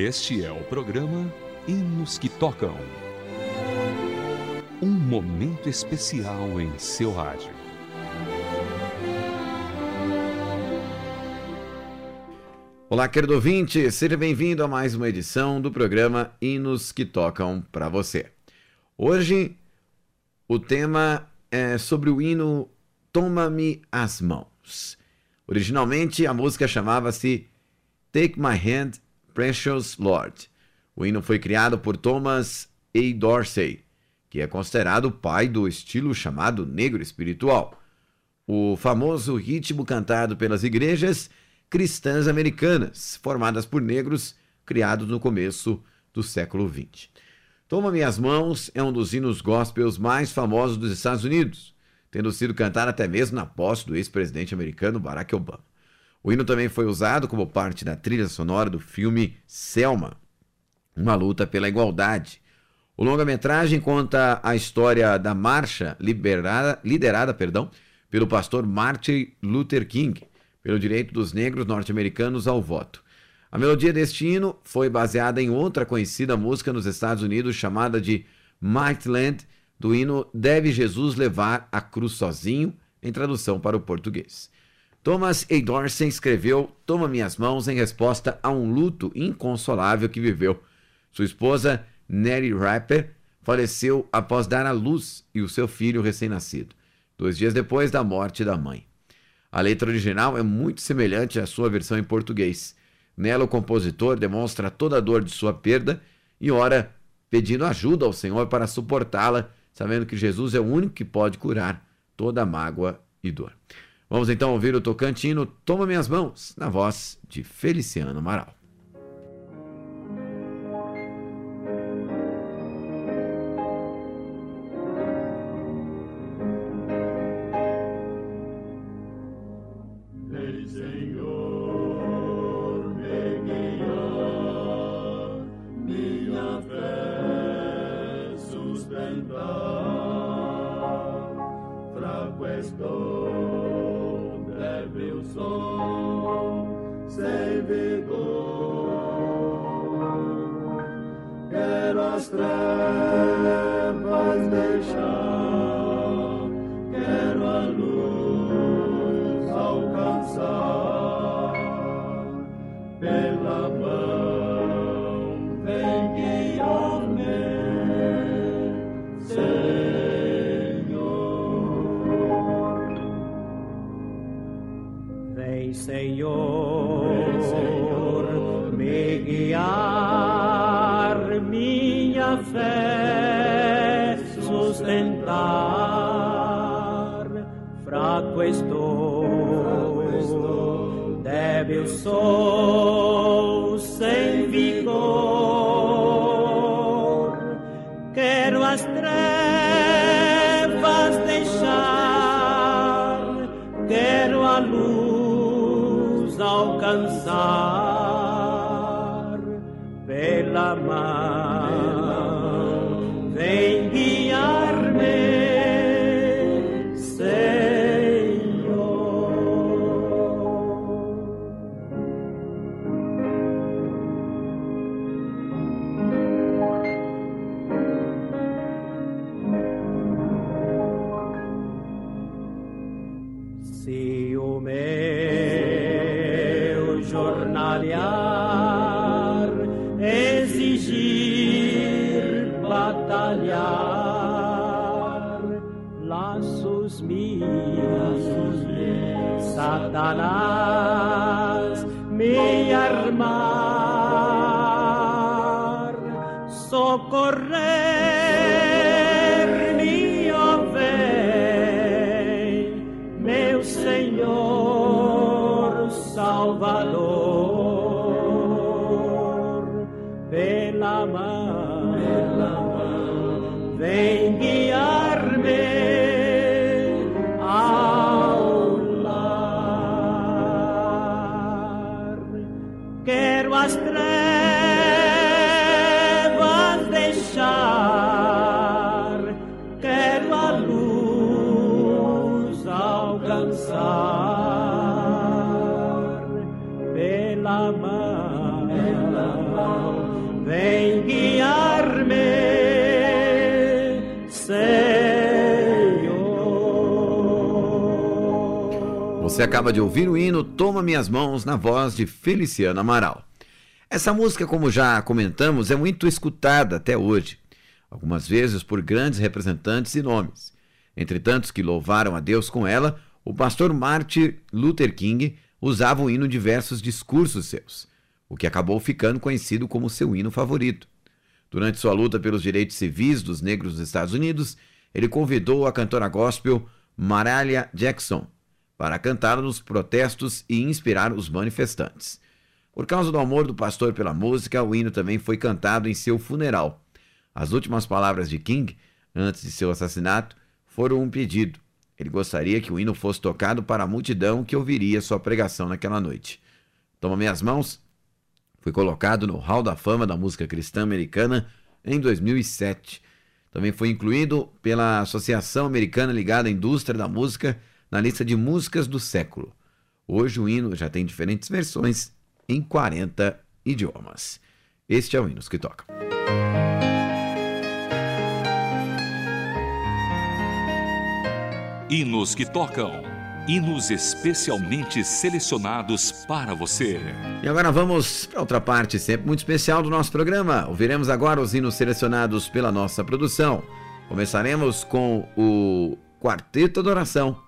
Este é o programa Hinos que Tocam. Um momento especial em seu rádio. Olá, querido ouvinte, seja bem-vindo a mais uma edição do programa Hinos que Tocam para você. Hoje, o tema é sobre o hino Toma-me as Mãos. Originalmente, a música chamava-se Take My Hand, Precious Lord. O hino foi criado por Thomas A. Dorsey, que é considerado o pai do estilo chamado negro espiritual. O famoso ritmo cantado pelas igrejas cristãs americanas, formadas por negros, criados no começo do século XX. Toma Minhas Mãos é um dos hinos gospels mais famosos dos Estados Unidos tendo sido cantado até mesmo na posse do ex-presidente americano Barack Obama. O hino também foi usado como parte da trilha sonora do filme Selma, uma luta pela igualdade. O longa-metragem conta a história da marcha liberada, liderada perdão, pelo pastor Martin Luther King pelo direito dos negros norte-americanos ao voto. A melodia deste hino foi baseada em outra conhecida música nos Estados Unidos chamada de Might Land, do hino Deve Jesus levar a cruz sozinho, em tradução para o português. Thomas A. Dorsey escreveu Toma Minhas Mãos em resposta a um luto inconsolável que viveu. Sua esposa, Nettie Rapper, faleceu após dar à luz e o seu filho recém-nascido, dois dias depois da morte da mãe. A letra original é muito semelhante à sua versão em português. Nela, o compositor demonstra toda a dor de sua perda e ora pedindo ajuda ao Senhor para suportá-la sabendo que Jesus é o único que pode curar toda mágoa e dor. Vamos então ouvir o tocantino Toma Minhas Mãos, na voz de Feliciano Amaral. Você acaba de ouvir o hino Toma Minhas Mãos na voz de Feliciano Amaral. Essa música, como já comentamos, é muito escutada até hoje, algumas vezes por grandes representantes e nomes. Entre tantos que louvaram a Deus com ela, o pastor Martin Luther King usava o hino em diversos discursos seus, o que acabou ficando conhecido como seu hino favorito. Durante sua luta pelos direitos civis dos negros dos Estados Unidos, ele convidou a cantora gospel Mariah Jackson para cantar nos protestos e inspirar os manifestantes. Por causa do amor do pastor pela música, o hino também foi cantado em seu funeral. As últimas palavras de King, antes de seu assassinato, foram um pedido. Ele gostaria que o hino fosse tocado para a multidão que ouviria sua pregação naquela noite. Toma minhas mãos. Foi colocado no Hall da Fama da Música Cristã Americana em 2007. Também foi incluído pela Associação Americana ligada à Indústria da Música na lista de músicas do século. Hoje o hino já tem diferentes versões em 40 idiomas. Este é o Hinos que Toca. Hinos que tocam. Hinos especialmente selecionados para você. E agora vamos para outra parte sempre muito especial do nosso programa. Ouviremos agora os hinos selecionados pela nossa produção. Começaremos com o Quarteto Adoração. Santo,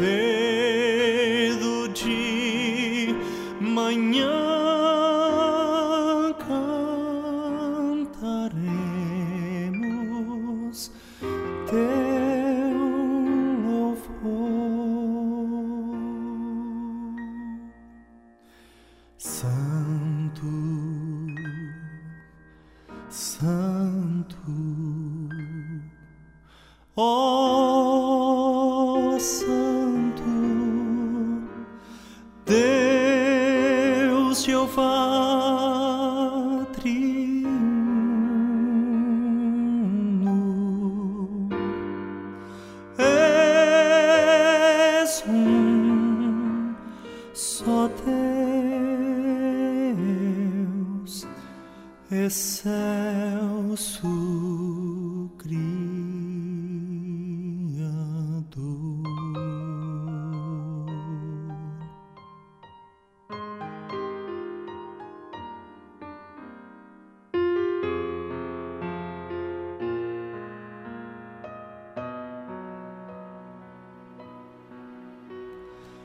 say excelso Criador.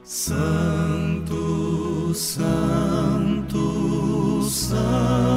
Santo, Santo, Santo,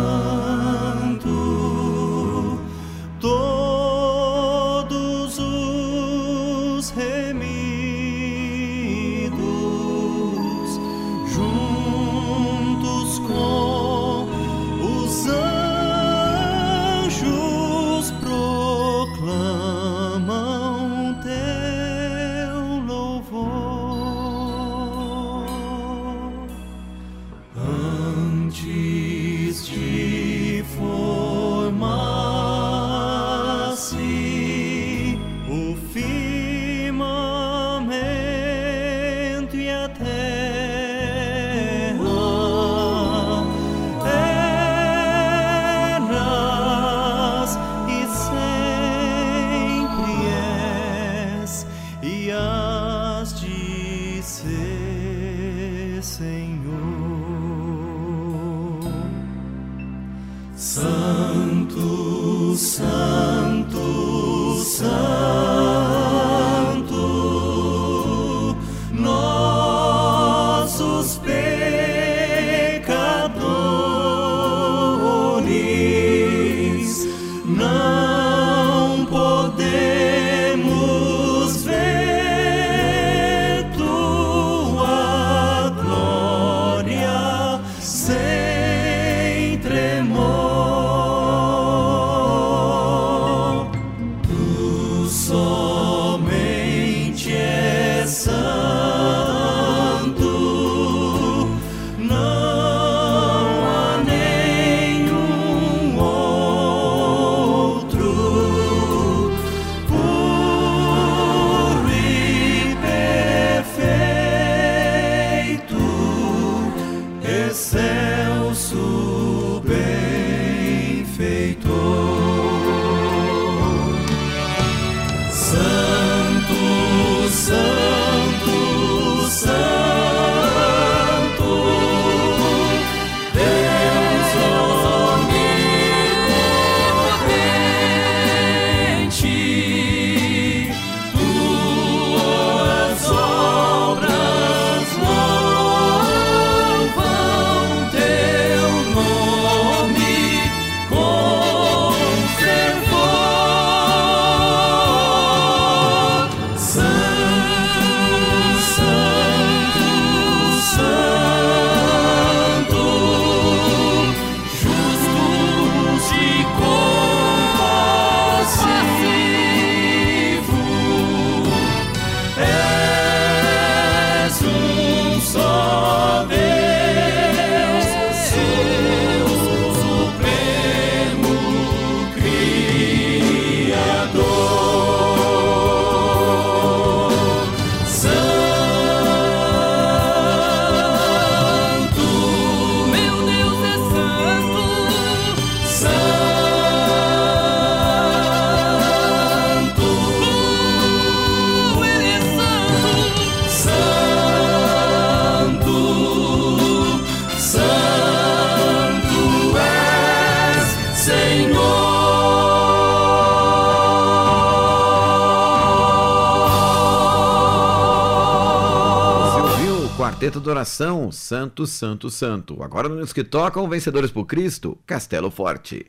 Quarteto de Oração, Santo, Santo, Santo. Agora nos que tocam Vencedores por Cristo, Castelo Forte.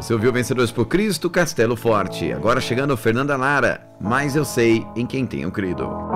Você ouviu Vencedores por Cristo, Castelo Forte. Agora chegando Fernanda Lara, mas eu sei em quem tenho crido.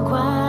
快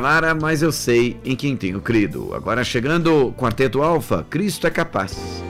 Lara, mas eu sei em quem tenho crido. Agora chegando, Quarteto Alfa, Cristo é capaz.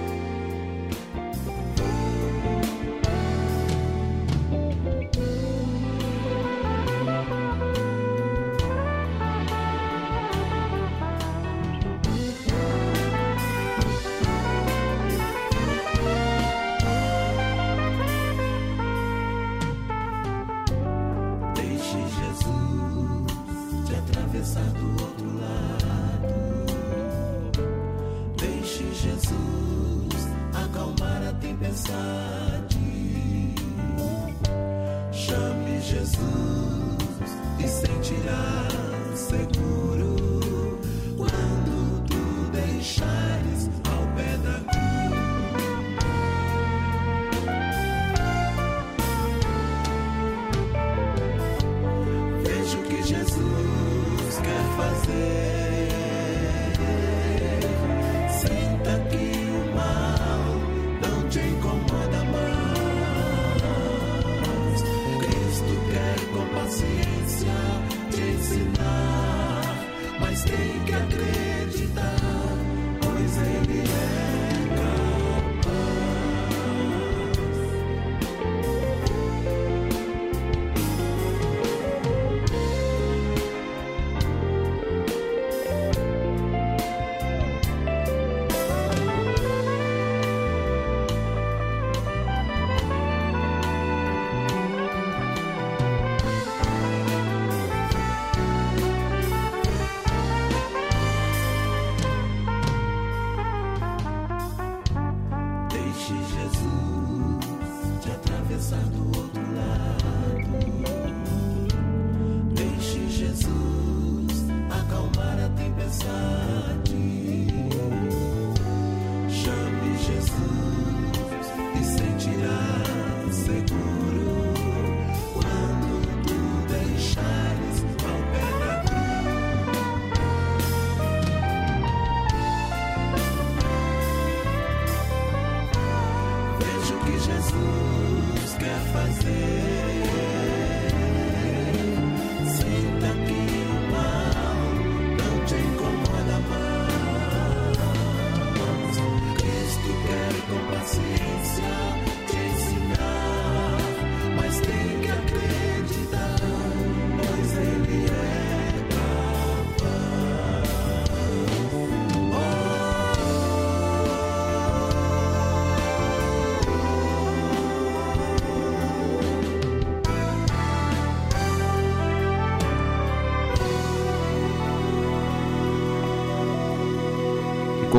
vejo o que Jesus quer fazer.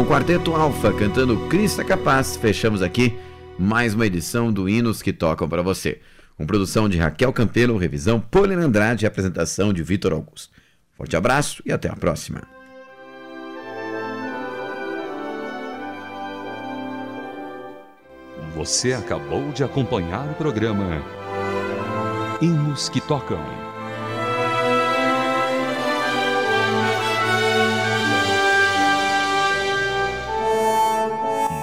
O Quarteto Alfa cantando Cristo é Capaz, fechamos aqui mais uma edição do Hinos que Tocam para você. Com produção de Raquel Campelo, revisão Paulina Andrade e apresentação de Vitor Augusto. Forte abraço e até a próxima. Você acabou de acompanhar o programa Hinos que Tocam.